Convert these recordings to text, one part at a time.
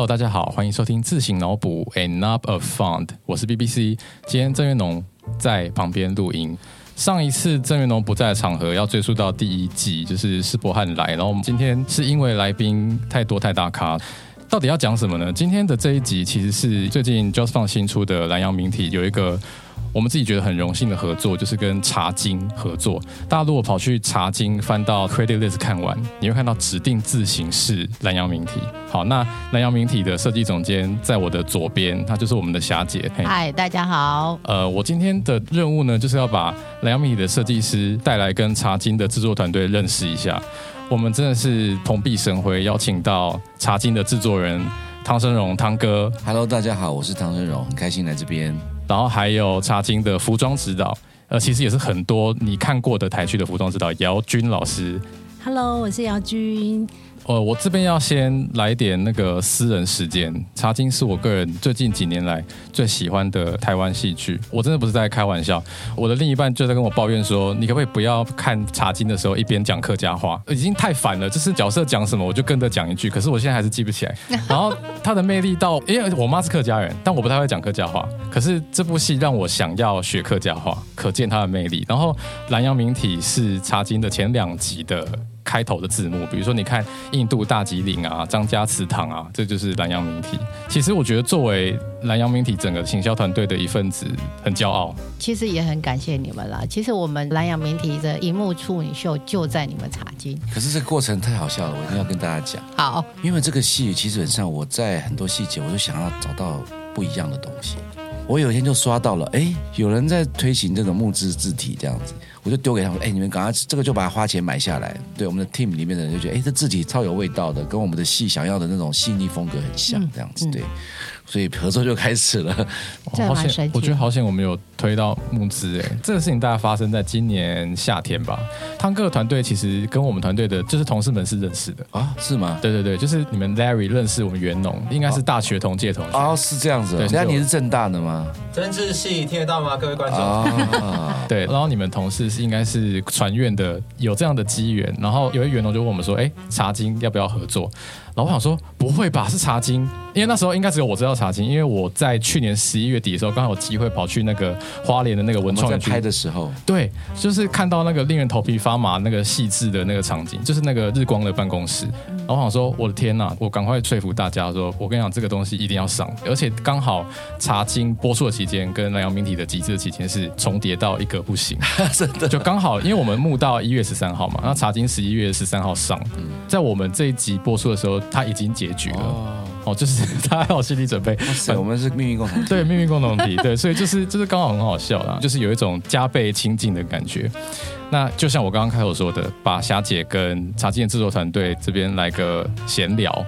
Hello，大家好，欢迎收听自行脑补 Enough of Fund，我是 BBC。今天郑月农在旁边录音。上一次郑元龙不在的场合，要追溯到第一季，就是施伯汉来。然后我们今天是因为来宾太多太大咖，到底要讲什么呢？今天的这一集其实是最近 Just Fun 新出的蓝洋名体有一个。我们自己觉得很荣幸的合作，就是跟茶经合作。大家如果跑去茶经翻到 credit list 看完，你会看到指定字型是蓝阳明体。好，那蓝阳明体的设计总监在我的左边，他就是我们的霞姐。嗨，大家好。呃，我今天的任务呢，就是要把蓝阳明体的设计师带来跟茶经的制作团队认识一下。我们真的是蓬荜生辉，邀请到茶经的制作人汤生荣汤哥。Hello，大家好，我是汤生荣，很开心来这边。然后还有茶经的服装指导，呃，其实也是很多你看过的台剧的服装指导姚军老师。Hello，我是姚军。呃，我这边要先来点那个私人时间。茶经是我个人最近几年来最喜欢的台湾戏剧，我真的不是在开玩笑。我的另一半就在跟我抱怨说：“你可不可以不要看茶经的时候一边讲客家话，已经太烦了。就是角色讲什么我就跟着讲一句，可是我现在还是记不起来。然后他的魅力到，因为我妈是客家人，但我不太会讲客家话。可是这部戏让我想要学客家话，可见他的魅力。然后蓝洋名体是茶经的前两集的。开头的字幕，比如说你看印度大吉岭啊、张家祠堂啊，这就是南洋名体。其实我觉得作为南洋名体整个行销团队的一份子，很骄傲。其实也很感谢你们啦。其实我们南洋名体的荧幕处女秀就在你们茶经。可是这个过程太好笑了，我一定要跟大家讲。好，因为这个戏其实很上，我在很多细节我都想要找到不一样的东西。我有一天就刷到了，哎，有人在推行这种木质字体这样子。我就丢给他们，哎，你们赶快这个就把它花钱买下来。对我们的 team 里面的人就觉得，哎，这字体超有味道的，跟我们的戏想要的那种细腻风格很像，这样子对。所以合作就开始了，好险！我觉得好险，我们有推到募资哎，这个事情大概发生在今年夏天吧。汤哥的团队其实跟我们团队的就是同事们是认识的啊？是吗？对对对，就是你们 Larry 认识我们袁农，应该是大学同届同学哦，是这样子。对，那你是正大的吗？政治系听得到吗？各位观众啊，对。然后你们同事是应该是传院的，有这样的机缘。然后有一袁农就问我们说：“哎，茶经要不要合作？”然后我想说：“不会吧，是茶金。”因为那时候应该只有我知道茶经，因为我在去年十一月底的时候，刚好有机会跑去那个花莲的那个文创拍的时候，对，就是看到那个令人头皮发麻那个细致的那个场景，就是那个日光的办公室。然后我想说，我的天呐，我赶快说服大家说，我跟你讲，这个东西一定要上，而且刚好茶经播出的期间跟南洋明体的极致的期间是重叠到一个不行，真的。就刚好，因为我们募到一月十三号嘛，那茶经十一月十三号上，在我们这一集播出的时候，它已经结局了。哦，就是 大家有心理准备，我们是命运共同体，对命运共同体，对，所以就是就是刚好很好笑啦，就是有一种加倍亲近的感觉。那就像我刚刚开头说的，把霞姐跟茶经的制作团队这边来个闲聊，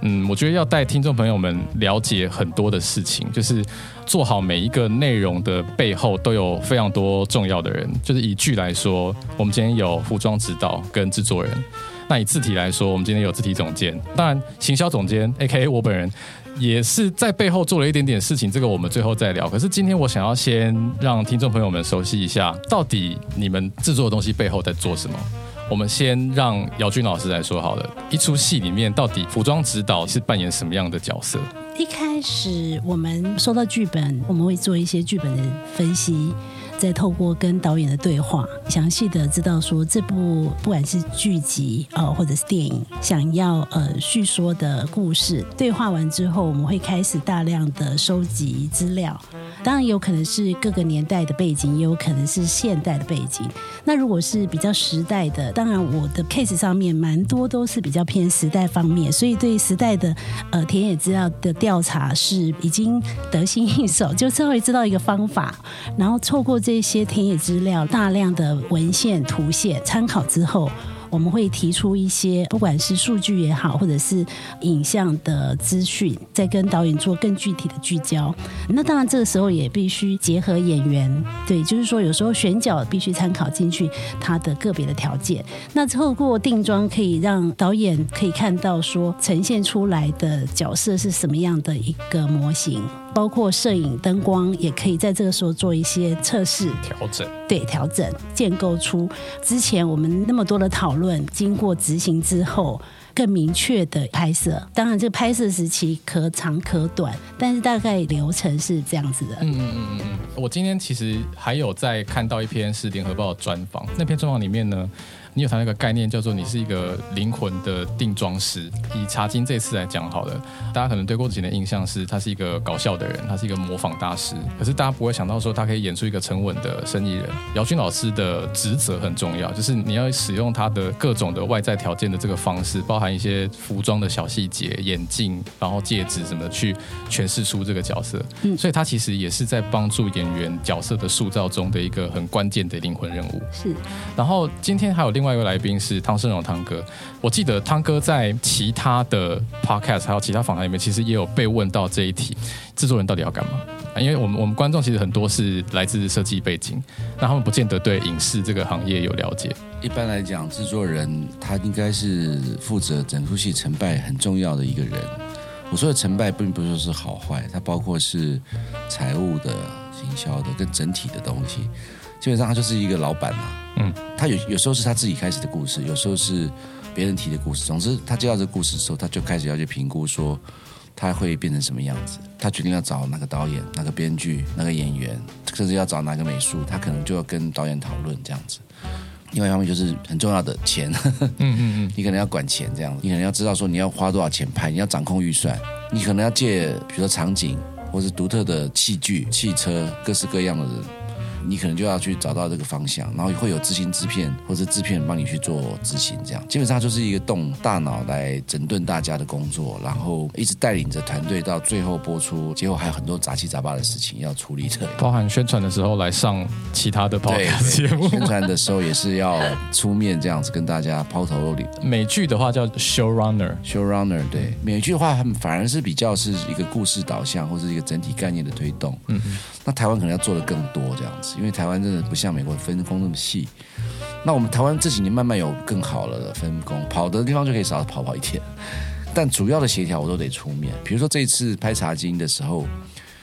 嗯，我觉得要带听众朋友们了解很多的事情，就是做好每一个内容的背后都有非常多重要的人。就是以剧来说，我们今天有服装指导跟制作人。那以字体来说，我们今天有字体总监，当然行销总监 A.K.A 我本人也是在背后做了一点点事情，这个我们最后再聊。可是今天我想要先让听众朋友们熟悉一下，到底你们制作的东西背后在做什么。我们先让姚军老师来说好了，一出戏里面到底服装指导是扮演什么样的角色？一开始我们收到剧本，我们会做一些剧本的分析。再透过跟导演的对话，详细的知道说这部不管是剧集呃或者是电影，想要呃叙说的故事，对话完之后，我们会开始大量的收集资料。当然有可能是各个年代的背景，也有可能是现代的背景。那如果是比较时代的，当然我的 case 上面蛮多都是比较偏时代方面，所以对时代的呃田野资料的调查是已经得心应手，就稍微知道一个方法，然后透过这些田野资料、大量的文献、图线参考之后。我们会提出一些，不管是数据也好，或者是影像的资讯，再跟导演做更具体的聚焦。那当然，这个时候也必须结合演员，对，就是说有时候选角必须参考进去他的个别的条件。那透过定妆，可以让导演可以看到说呈现出来的角色是什么样的一个模型。包括摄影、灯光，也可以在这个时候做一些测试、调整。对，调整建构出之前我们那么多的讨论，经过执行之后，更明确的拍摄。当然，这个拍摄时期可长可短，但是大概流程是这样子的。嗯嗯嗯嗯嗯，我今天其实还有在看到一篇是联合报的专访，那篇专访里面呢。你有谈那个概念，叫做你是一个灵魂的定妆师。以茶金这次来讲好了，大家可能对郭子乾的印象是他是一个搞笑的人，他是一个模仿大师。可是大家不会想到说他可以演出一个沉稳的生意人。姚军老师的职责很重要，就是你要使用他的各种的外在条件的这个方式，包含一些服装的小细节、眼镜、然后戒指什么的，去诠释出这个角色。嗯，所以他其实也是在帮助演员角色的塑造中的一个很关键的灵魂人物。是。然后今天还有另另外一位来宾是汤胜荣汤哥，我记得汤哥在其他的 podcast 还有其他访谈里面，其实也有被问到这一题：制作人到底要干嘛？因为我们我们观众其实很多是来自设计背景，那他们不见得对影视这个行业有了解。一般来讲，制作人他应该是负责整出戏成败很重要的一个人。我说的成败，并不是说是好坏，它包括是财务的、行销的跟整体的东西。基本上他就是一个老板嘛，嗯，他有有时候是他自己开始的故事，有时候是别人提的故事。总之，他接到这个故事的时候，他就开始要去评估说他会变成什么样子。他决定要找哪个导演、哪个编剧、哪个演员，甚至要找哪个美术，他可能就要跟导演讨论这样子。另外一方面就是很重要的钱，嗯嗯嗯，你可能要管钱这样子，你可能要知道说你要花多少钱拍，你要掌控预算，你可能要借比如说场景或是独特的器具、汽车，各式各样的人。你可能就要去找到这个方向，然后会有执行制片或者制片帮你去做执行，这样。基本上就是一个动大脑来整顿大家的工作，然后一直带领着团队到最后播出，结果还有很多杂七杂八的事情要处理的，包含宣传的时候来上其他的节目，宣传的时候也是要出面这样子跟大家抛头露脸。美剧的话叫 show runner，show runner 对。美剧的话，他们反而是比较是一个故事导向或者一个整体概念的推动。嗯，那台湾可能要做的更多这样子。因为台湾真的不像美国分工那么细，那我们台湾这几年慢慢有更好了的分工，跑的地方就可以少跑跑一天，但主要的协调我都得出面。比如说这一次拍茶经的时候，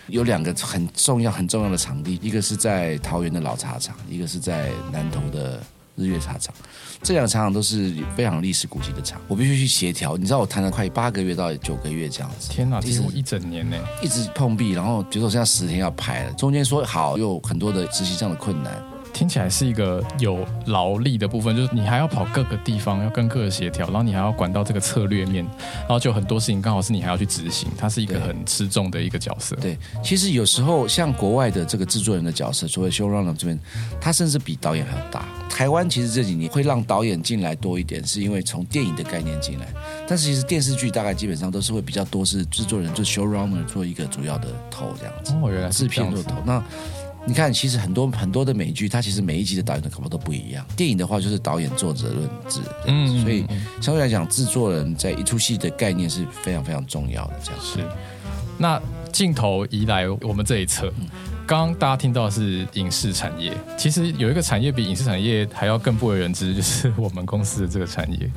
有两个很重要很重要的场地，一个是在桃园的老茶厂，一个是在南投的。日月茶厂，这两个茶厂都是非常历史古迹的厂，我必须去协调。你知道我谈了快八个月到九个月这样子，天哪，其实我一整年呢，一直碰壁。然后比如说现在十天要拍了，中间说好又很多的执行上的困难。听起来是一个有劳力的部分，就是你还要跑各个地方，要跟各个协调，然后你还要管到这个策略面，然后就很多事情刚好是你还要去执行，它是一个很吃重的一个角色。对，其实有时候像国外的这个制作人的角色，所谓 showrunner 这边，他甚至比导演还要大。台湾其实这几年会让导演进来多一点，是因为从电影的概念进来，但是其实电视剧大概基本上都是会比较多是制作人做 showrunner 做一个主要的头这样子。哦，原来制片做头那。你看，其实很多很多的美剧，它其实每一集的导演的口味都不一样。电影的话，就是导演作者论制，嗯，所以相对来讲，制作人在一出戏的概念是非常非常重要的。这样是。那镜头移来我们这一侧，刚刚大家听到的是影视产业，其实有一个产业比影视产业还要更不为人知，就是我们公司的这个产业。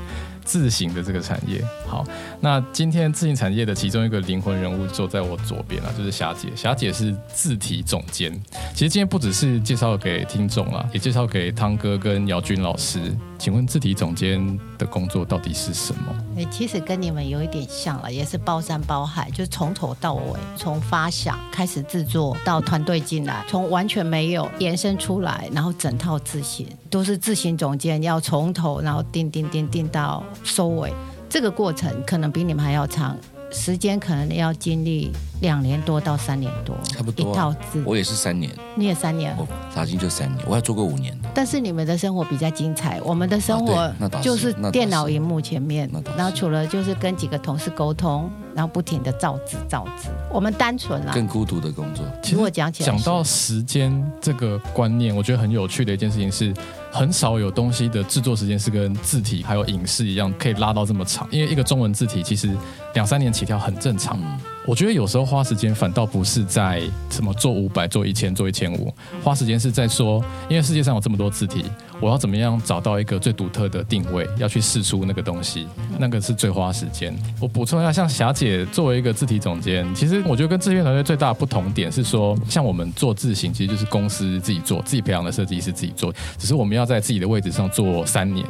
自行的这个产业，好，那今天自行产业的其中一个灵魂人物坐在我左边了，就是霞姐。霞姐是字体总监。其实今天不只是介绍给听众了，也介绍给汤哥跟姚军老师。请问字体总监的工作到底是什么？哎，其实跟你们有一点像了，也是包山包海，就是从头到尾，从发想开始制作到团队进来，从完全没有延伸出来，然后整套字型都是自行总监要从头，然后定定定定到。收尾这个过程可能比你们还要长，时间可能要经历两年多到三年多，差不多一套字。我也是三年，你也三年，查经就三年，我还做过五年的。但是你们的生活比较精彩，我们的生活就是电脑荧幕前面，然后除了就是跟几个同事沟通，然后不停的造字造字。我们单纯啊，更孤独的工作。其实我讲起来，讲到时间这个观念，我觉得很有趣的一件事情是。很少有东西的制作时间是跟字体还有影视一样，可以拉到这么长。因为一个中文字体其实两三年起跳很正常。我觉得有时候花时间反倒不是在什么做五百、做一千、做一千五，花时间是在说，因为世界上有这么多字体，我要怎么样找到一个最独特的定位，要去试出那个东西，那个是最花时间。我补充一下，像霞姐作为一个字体总监，其实我觉得跟制片团队最大的不同点是说，像我们做字型，其实就是公司自己做，自己培养的设计师自己做，只是我们要在自己的位置上做三年。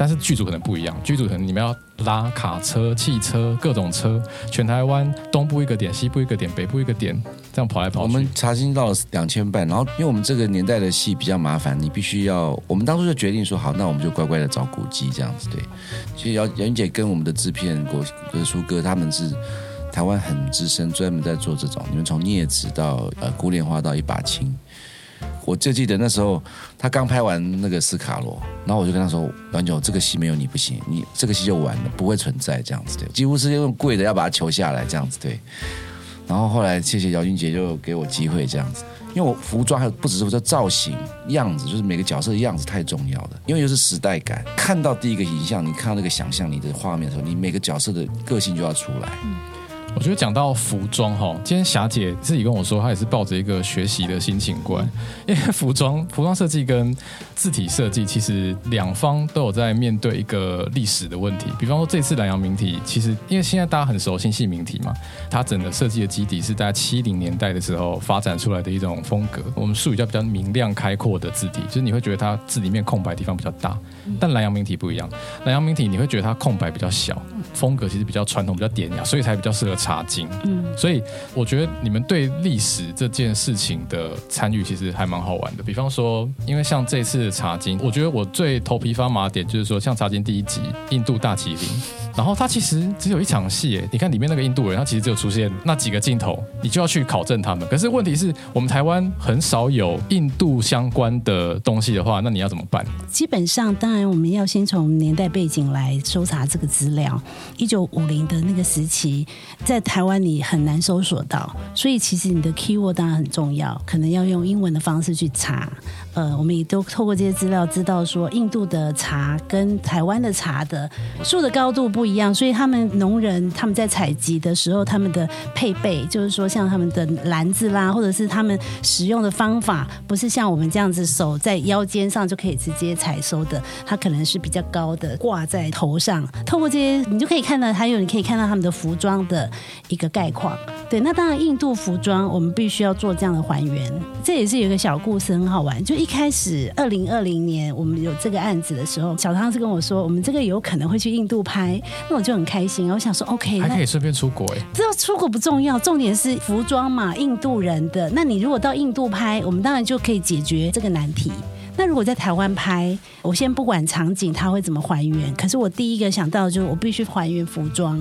但是剧组可能不一样，剧组可能你们要拉卡车、汽车各种车，全台湾东部一个点，西部一个点，北部一个点，这样跑来跑去。我们查清到了两千半，然后因为我们这个年代的戏比较麻烦，你必须要，我们当初就决定说好，那我们就乖乖的找古迹这样子。对，其实姚姚云姐跟我们的制片国国书哥他们是台湾很资深，专门在做这种。你们从镊子到呃古莲花到一把青，我就记得那时候他刚拍完那个斯卡罗，然后我就跟他说：“阮九，这个戏没有你不行，你这个戏就完了，不会存在这样子。”对，几乎是用跪的要把它求下来这样子。对。然后后来谢谢姚俊杰就给我机会这样子，因为我服装还不只是说造型样子，就是每个角色的样子太重要了，因为又是时代感。看到第一个影像，你看到那个想象你的画面的时候，你每个角色的个性就要出来。我觉得讲到服装哈，今天霞姐自己跟我说，她也是抱着一个学习的心情过来，因为服装服装设计跟字体设计其实两方都有在面对一个历史的问题。比方说这次南洋名体，其实因为现在大家很熟新系名体嘛，它整个设计的基底是在七零年代的时候发展出来的一种风格。我们术语叫比较明亮开阔的字体，就是你会觉得它字里面空白地方比较大。但南洋名体不一样，南洋名体你会觉得它空白比较小，风格其实比较传统、比较典雅，所以才比较适合茶经。嗯，所以我觉得你们对历史这件事情的参与其实还蛮好玩的。比方说，因为像这次的茶经，我觉得我最头皮发麻点就是说，像茶经第一集印度大麒麟。然后他其实只有一场戏，你看里面那个印度人，他其实只有出现那几个镜头，你就要去考证他们。可是问题是我们台湾很少有印度相关的东西的话，那你要怎么办？基本上，当然我们要先从年代背景来搜查这个资料。一九五零的那个时期，在台湾你很难搜索到，所以其实你的 keyword 当然很重要，可能要用英文的方式去查。呃，我们也都透过这些资料知道说，印度的茶跟台湾的茶的树的高度不一样，所以他们农人他们在采集的时候，他们的配备就是说，像他们的篮子啦，或者是他们使用的方法，不是像我们这样子手在腰间上就可以直接采收的，它可能是比较高的挂在头上。透过这些，你就可以看到，还有你可以看到他们的服装的一个概况。对，那当然印度服装我们必须要做这样的还原，这也是有一个小故事很好玩，就。一开始，二零二零年我们有这个案子的时候，小汤是跟我说，我们这个有可能会去印度拍，那我就很开心。我想说，OK，还可以顺便出国哎。知道出国不重要，重点是服装嘛，印度人的。那你如果到印度拍，我们当然就可以解决这个难题。那如果在台湾拍，我先不管场景它会怎么还原，可是我第一个想到就是我必须还原服装。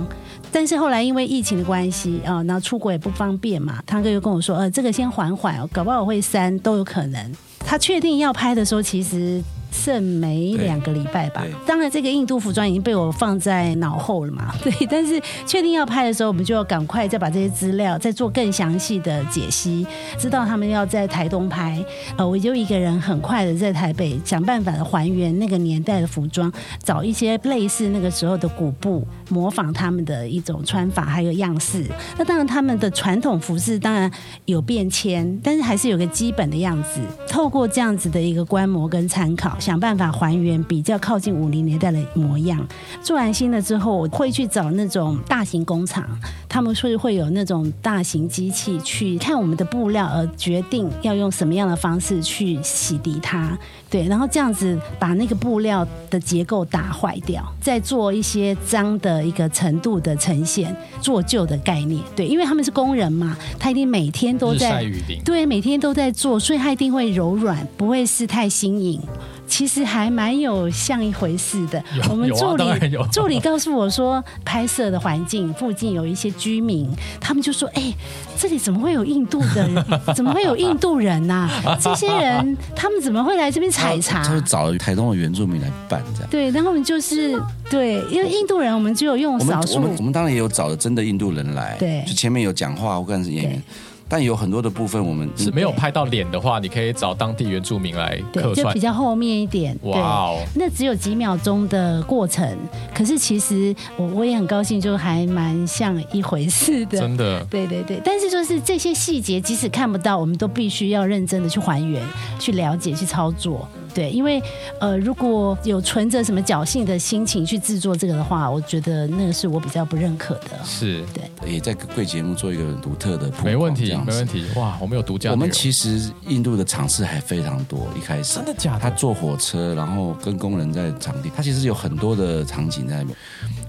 但是后来因为疫情的关系啊，那出国也不方便嘛，汤哥又跟我说，呃，这个先缓缓，搞不好我会删都有可能。他确定要拍的时候，其实。剩没两个礼拜吧。当然，这个印度服装已经被我放在脑后了嘛。对，但是确定要拍的时候，我们就要赶快再把这些资料再做更详细的解析。知道他们要在台东拍，呃，我就一个人很快的在台北想办法的还原那个年代的服装，找一些类似那个时候的古布，模仿他们的一种穿法还有样式。那当然，他们的传统服饰当然有变迁，但是还是有个基本的样子。透过这样子的一个观摩跟参考。想办法还原比较靠近五零年代的模样。做完新的之后，我会去找那种大型工厂，他们是会有那种大型机器去看我们的布料，而决定要用什么样的方式去洗涤它。对，然后这样子把那个布料的结构打坏掉，再做一些脏的一个程度的呈现，做旧的概念。对，因为他们是工人嘛，他一定每天都在对，每天都在做，所以他一定会柔软，不会是太新颖。其实还蛮有像一回事的。我们助理助理告诉我说，拍摄的环境附近有一些居民，他们就说：“哎，这里怎么会有印度的？怎么会有印度人呐？这些人他们怎么会来这边采茶？”他就找了台东的原住民来办这样。对，然后我们就是对，因为印度人我们只有用少数。我们我们当然也有找了真的印度人来。对，就前面有讲话或者是演员。但有很多的部分，我们是没有拍到脸的话，你可以找当地原住民来客串，就比较后面一点。哇哦，那只有几秒钟的过程，可是其实我我也很高兴，就还蛮像一回事的。真的，对对对。但是就是这些细节，即使看不到，我们都必须要认真的去还原、去了解、去操作。对，因为呃，如果有存着什么侥幸的心情去制作这个的话，我觉得那个是我比较不认可的。是对也在贵节目做一个独特的没问题没问题。哇，我们有独家，我们其实印度的场次还非常多，一开始真的假的他坐火车，然后跟工人在场地，他其实有很多的场景在那边。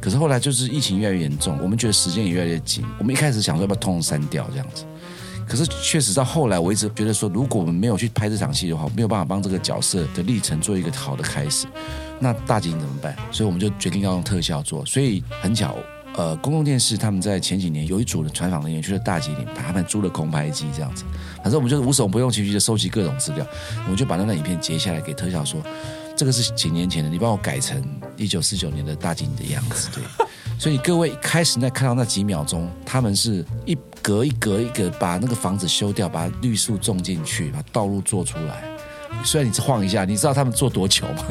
可是后来就是疫情越来越严重，我们觉得时间也越来越紧。我们一开始想说要不要通通删掉这样子，可是确实到后来，我一直觉得说，如果我们没有去拍这场戏的话，没有办法帮这个角色的历程做一个好的开始，那大景怎么办？所以我们就决定要用特效做。所以很巧，呃，公共电视他们在前几年有一组的采访人员去了大吉岭，把他们租了空拍机这样子。反正我们就是无所不用其极的收集各种资料，我们就把那段影片截下来给特效说，这个是几年前的，你帮我改成一九四九年的大吉岭的样子，对。所以各位开始在看到那几秒钟，他们是一隔一隔一格把那个房子修掉，把绿树种进去，把道路做出来。虽然你晃一下，你知道他们做多久吗？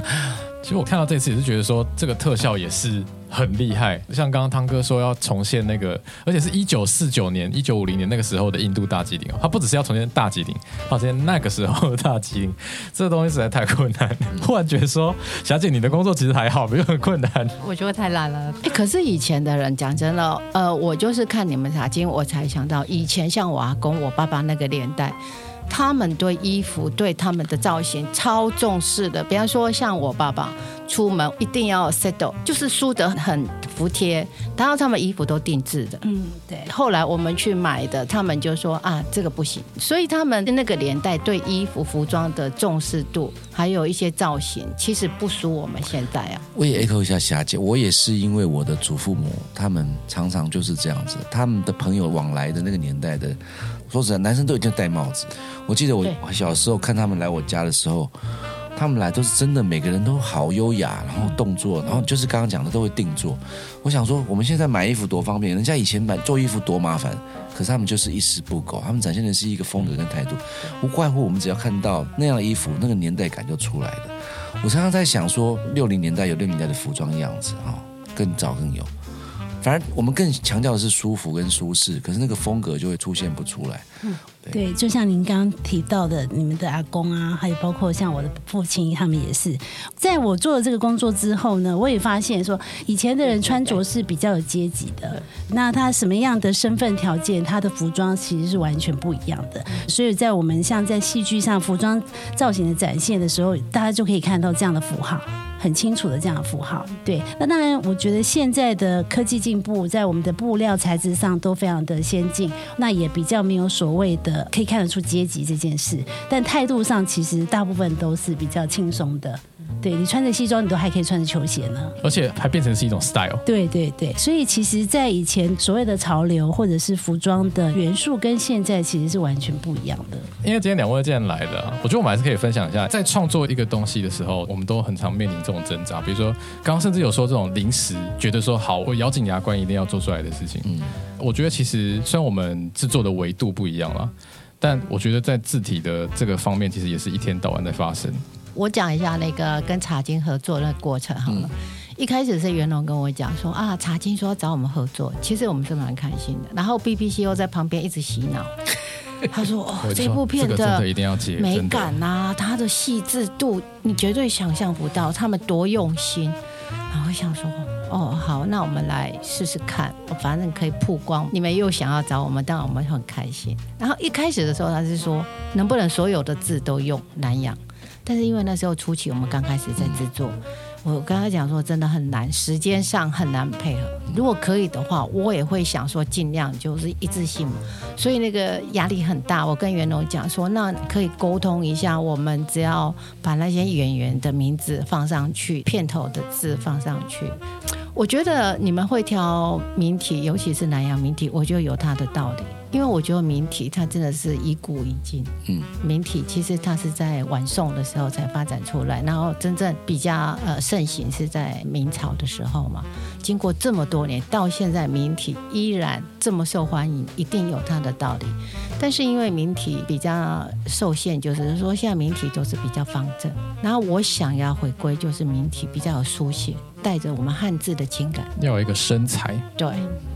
其实我看到这次也是觉得说，这个特效也是很厉害。像刚刚汤哥说要重现那个，而且是一九四九年、一九五零年那个时候的印度大吉岭哦，它不只是要重现大吉岭，要重现那个时候的大吉岭，这个东西实在太困难。忽然觉得说，小姐你的工作其实还好，没有很困难。我觉得太烂了。哎，可是以前的人讲真的，呃，我就是看你们查经，我才想到以前像我阿公、我爸爸那个年代。他们对衣服、对他们的造型超重视的。比方说，像我爸爸出门一定要 settle，就是梳得很服帖，然后他们衣服都定制的。嗯，对。后来我们去买的，他们就说啊，这个不行。所以他们那个年代对衣服、服装的重视度，还有一些造型，其实不输我们现在啊。我也 echo 一下霞姐，我也是因为我的祖父母，他们常常就是这样子，他们的朋友往来的那个年代的，说实在，男生都一定戴帽子。我记得我对小时候看他们来我家的时候，他们来都是真的，每个人都好优雅，然后动作，然后就是刚刚讲的都会定做。我想说，我们现在买衣服多方便，人家以前买做衣服多麻烦，可是他们就是一丝不苟，他们展现的是一个风格跟态度，无怪乎我们只要看到那样的衣服，那个年代感就出来了。我常常在想说，六零年代有六零年代的服装样子啊、更早更有。反而我们更强调的是舒服跟舒适，可是那个风格就会出现不出来。对，就像您刚刚提到的，你们的阿公啊，还有包括像我的父亲，他们也是。在我做了这个工作之后呢，我也发现说，以前的人穿着是比较有阶级的，那他什么样的身份条件，他的服装其实是完全不一样的。所以在我们像在戏剧上服装造型的展现的时候，大家就可以看到这样的符号。很清楚的这样的符号，对。那当然，我觉得现在的科技进步，在我们的布料材质上都非常的先进，那也比较没有所谓的可以看得出阶级这件事。但态度上，其实大部分都是比较轻松的。对你穿着西装，你都还可以穿着球鞋呢。而且还变成是一种 style。对对对，所以其实，在以前所谓的潮流或者是服装的元素，跟现在其实是完全不一样的。因为今天两位既然来了啊，我觉得我们还是可以分享一下，在创作一个东西的时候，我们都很常面临这种挣扎。比如说，刚刚甚至有说这种临时觉得说好，我咬紧牙关一定要做出来的事情。嗯，我觉得其实虽然我们制作的维度不一样了，但我觉得在字体的这个方面，其实也是一天到晚在发生。我讲一下那个跟茶金合作的过程好了。一开始是袁龙跟我讲说啊，茶金说要找我们合作，其实我们是蛮开心的。然后 BBC 又在旁边一直洗脑，他说哦这部片的的一定要美感啊，它的细致度，你绝对想象不到他们多用心。然后我想说，哦，好，那我们来试试看，反正可以曝光。你们又想要找我们，当然我们很开心。然后一开始的时候，他是说能不能所有的字都用南洋，但是因为那时候初期我们刚开始在制作。我跟他讲说，真的很难，时间上很难配合。如果可以的话，我也会想说尽量就是一致性嘛。所以那个压力很大。我跟袁龙讲说，那可以沟通一下，我们只要把那些演员的名字放上去，片头的字放上去。我觉得你们会挑名体，尤其是南洋名体，我觉得有它的道理。因为我觉得名体它真的是一古一今，嗯，名体其实它是在晚宋的时候才发展出来，然后真正比较呃盛行是在明朝的时候嘛。经过这么多年，到现在名体依然这么受欢迎，一定有它的道理。但是因为名体比较受限，就是说现在名体都是比较方正，然后我想要回归就是名体比较有书写，带着我们汉字的情感，要有一个身材，对，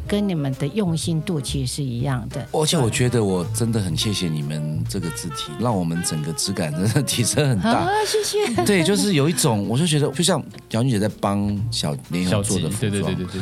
跟你们的用心度其实是一样的。而且我觉得我真的很谢谢你们这个字体，让我们整个质感真的提升很大 啊。，谢谢。对，就是有一种，我就觉得，就像姚女姐在帮小联小吉合做的，服对对，对对对对，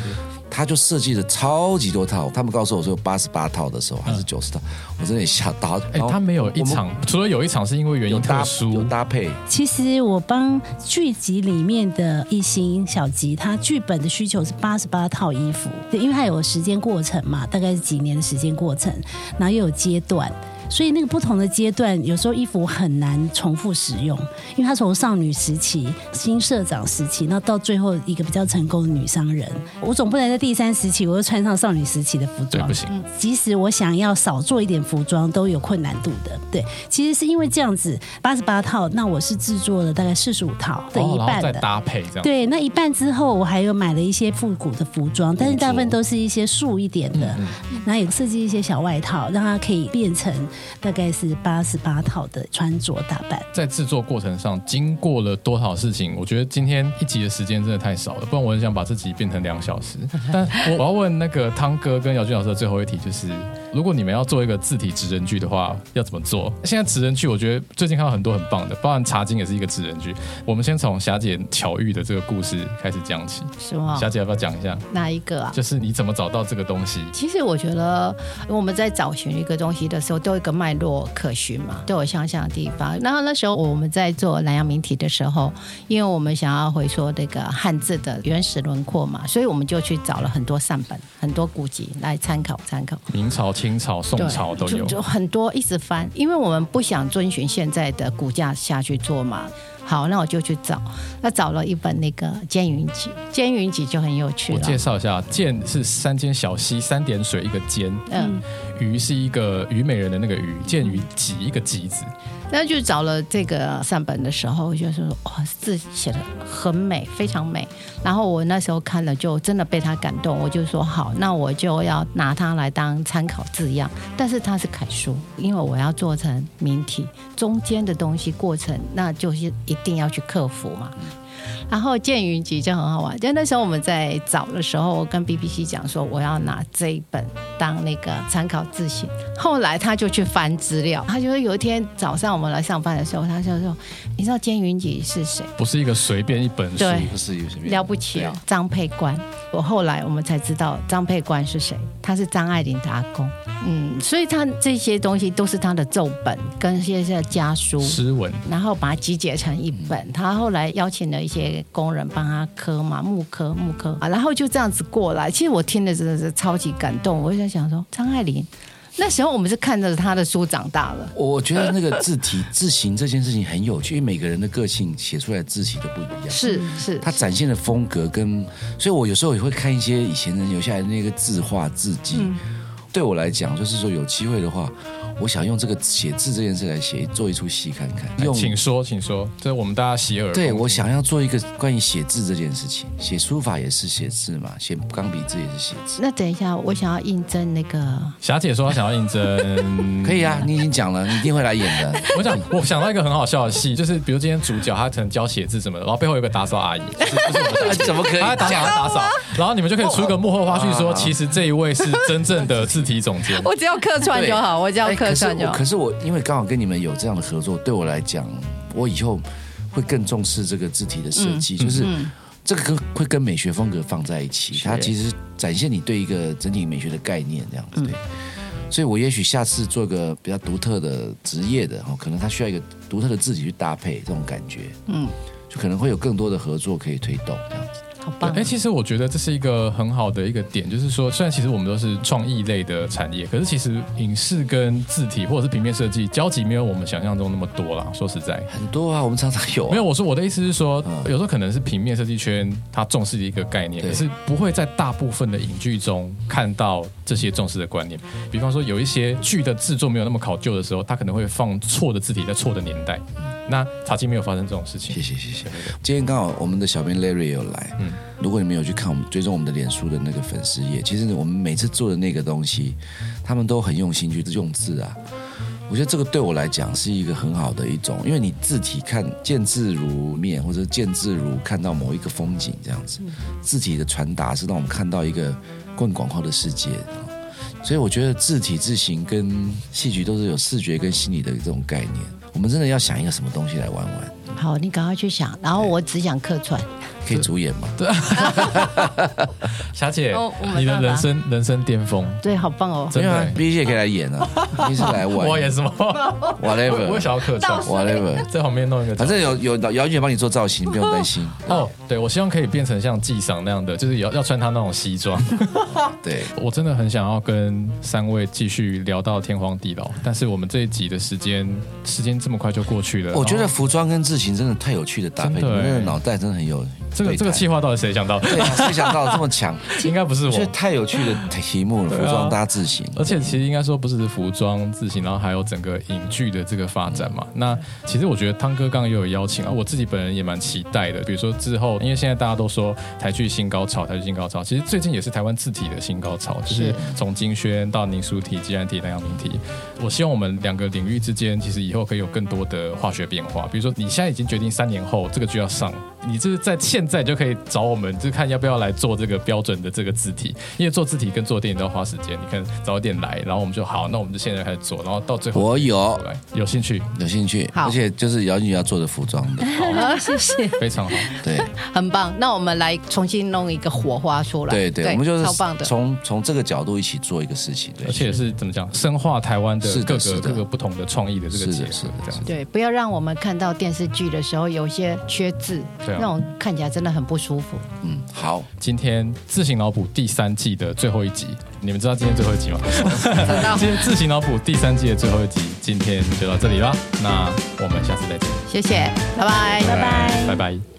她就设计了超级多套。他们告诉我说八十八套的时候，还是九十套，我真的也吓到。哎他没有一场，除了有一场是因为原因特有搭有，搭配，其实我帮剧集里面的一星小吉，他剧本的需求是八十八套衣服，对，因为它有时间过程嘛，大概是几年的时间过程，然后又有阶段。所以那个不同的阶段，有时候衣服很难重复使用，因为他从少女时期、新社长时期，那到最后一个比较成功的女商人，我总不能在第三时期我又穿上少女时期的服对，装不，行，即使我想要少做一点服装，都有困难度的。对，其实是因为这样子，八十八套，那我是制作了大概四十五套的一半的。搭配这样，对，那一半之后，我还有买了一些复古的服装，但是大部分都是一些素一点的，嗯然后也设计一些小外套，让它可以变成大概是八十八套的穿着打扮。在制作过程上经过了多少事情？我觉得今天一集的时间真的太少了，不然我很想把这集变成两小时。但我要问那个汤哥跟姚俊老师的最后一题，就是如果你们要做一个字体职人剧的话，要怎么做？现在职人剧，我觉得最近看到很多很棒的，包含《茶经》也是一个职人剧。我们先从霞姐巧遇的这个故事开始讲起。是吗？霞姐要不要讲一下？哪一个啊？就是你怎么找到这个东西？其实我觉得我们在找寻一个东西的时候，都有一个脉络可循嘛，都有相像的地方。然后那时候我们在做南洋名体的时候，因为我们想要回说那个汉字的原始轮廓嘛，所以我们就去找了很多善本、很多古籍来参考参考。明朝、清朝、宋朝都有就。就很多一直翻，因为我们不想遵循现在的股价下去做嘛。好，那我就去找，那找了一本那个《监云集》，《监云集》就很有趣我。介绍一下，剑是三间小溪，三点水一个尖，嗯，鱼是一个虞美人的那个鱼，剑鱼集一个集字，那就找了这个善本的时候，就是说哇，字写的很美，非常美。然后我那时候看了，就真的被他感动，我就说好，那我就要拿它来当参考字样。但是它是楷书，因为我要做成明体，中间的东西过程，那就是一定要去克服嘛。然后建云集就很好玩，就那时候我们在找的时候，我跟 BBC 讲说我要拿这一本当那个参考字型。后来他就去翻资料，他就说有一天早上我们来上班的时候，他就说：“你知道监云集是谁？不是一个随便一本书。对不是有什么了不起哦，张佩官。我后来我们才知道张佩官是谁，他是张爱玲的阿公。嗯，所以他这些东西都是他的奏本跟一些家书。诗文，然后把它集结成一本。他后来邀请了一些工人帮他刻嘛，木刻木刻啊，然后就这样子过来。其实我听的真的是超级感动，我就在想说，张爱玲那时候我们是看着她的书长大了。我觉得那个字体字形这件事情很有趣，因为每个人的个性写出来的字体都不一样。是是，它展现的风格跟，所以我有时候也会看一些以前人留下来的那个字画字迹。嗯对我来讲，就是说有机会的话，我想用这个写字这件事来写做一出戏看看。用请说，请说，这是我们大家洗耳。对我想要做一个关于写字这件事情，写书法也是写字嘛，写钢笔字也是写字。那等一下，我想要应征那个，霞姐说她想要应征，可以啊，你已经讲了，你一定会来演的。我想，我想到一个很好笑的戏，就是比如今天主角他可能教写字什么的，然后背后有个打扫阿姨，就是就是我们 怎么可以他打打扫，然后你们就可以出个幕后花絮，说啊其实这一位是真正的字体总监。我只要客串就好，我只要客串可。是我因为刚好跟你们有这样的合作，对我来讲，我以后会更重视这个字体的设计，就是嗯这个跟会跟美学风格放在一起，它其实展现你对一个整体美学的概念，这样子对。所以我也许下次做个比较独特的职业的哦，可能它需要一个独特的字体去搭配这种感觉，嗯，就可能会有更多的合作可以推动这样子。好棒哎、！其实我觉得这是一个很好的一个点，就是说，虽然其实我们都是创意类的产业，可是其实影视跟字体或者是平面设计交集没有我们想象中那么多啦。说实在，很多啊，我们常常有、啊，没有，我说我的意思是说，嗯有时候可能是平面设计圈它重视的一个概念，对可是不会在大部分的影剧中看到这些重视的观念。比方说，有一些剧的制作没有那么考究的时候，它可能会放错的字体在错的年代。那茶几没有发生这种事情谢。谢谢谢。今天刚好我们的小编 Larry 也有来，嗯嗯，如果你们有去看我们追踪我们的脸书的那个粉丝页，其实我们每次做的那个东西，他们都很用心去用字啊。我觉得这个对我来讲是一个很好的一种，因为你字体看见字如面，或者见字如看到某一个风景这样子，字体的传达是让我们看到一个更广阔的世界。所以我觉得字体字形跟戏剧都是有视觉跟心理的这种概念。我们真的要想一个什么东西来玩玩，好，你赶快去想，然后我只想客串。可以主演吗？对霞姐你的人生人生巅峰，对，好棒哦！真的，，B 姐可以来演啊，你是来玩我演什么？我我，whatever 想要客串，whatever，在旁边弄一个。反正有有姚姐帮你做造型，不用担心。哦，对，我希望可以变成像纪赏那样的，就是要要穿他那种西装。对，我真的很想要跟三位继续聊到天荒地老，但是我们这一集的时间时间这么快就过去了。我觉得服装跟字形真的太有趣的搭配，那个脑袋真的很有这个这个计划到底谁想到？对啊，谁想到这么强？应该不是我这。太有趣的题目了，服装搭字型。而且其实应该说不只是服装字型，然后还有整个影剧的这个发展嘛。那其实我觉得汤哥刚刚也有邀请啊，我自己本人也蛮期待的。比如说之后，因为现在大家都说台剧新高潮，台剧新高潮，其实最近也是台湾字体的新高潮，就是是从金宣到凝书体、既然体、南阳明体。我希望我们两个领域之间，其实以后可以有更多的化学变化。比如说你现在已已经决定三年后这个剧要上，你就是在现在就可以找我们，就看要不要来做这个标准的这个字体，因为做字体跟做电影都要花时间，你看早点来，然后我们就好，那我们就现在开始做，然后到最后我有。来有兴趣，有兴趣，好。而且就是姚姐要做的服装的，好，谢谢，非常好。对。很棒。那我们来重新弄一个火花出来。对对，我们就是超棒的。从从这个角度一起做一个事情，对。而且是怎么讲，深化台湾的各个各个不同的创意的这个结合是的是的，这样子。对，不要让我们看到电视剧的时候有一些缺字，对啊那种看起来真的很不舒服。嗯，好，今天自行脑补第三季的最后一集，你们知道今天最后一集吗？知道今天自行脑补第三季的最后一集，今天就到这里啦。那我们下次再见，谢谢，拜拜，拜拜拜拜。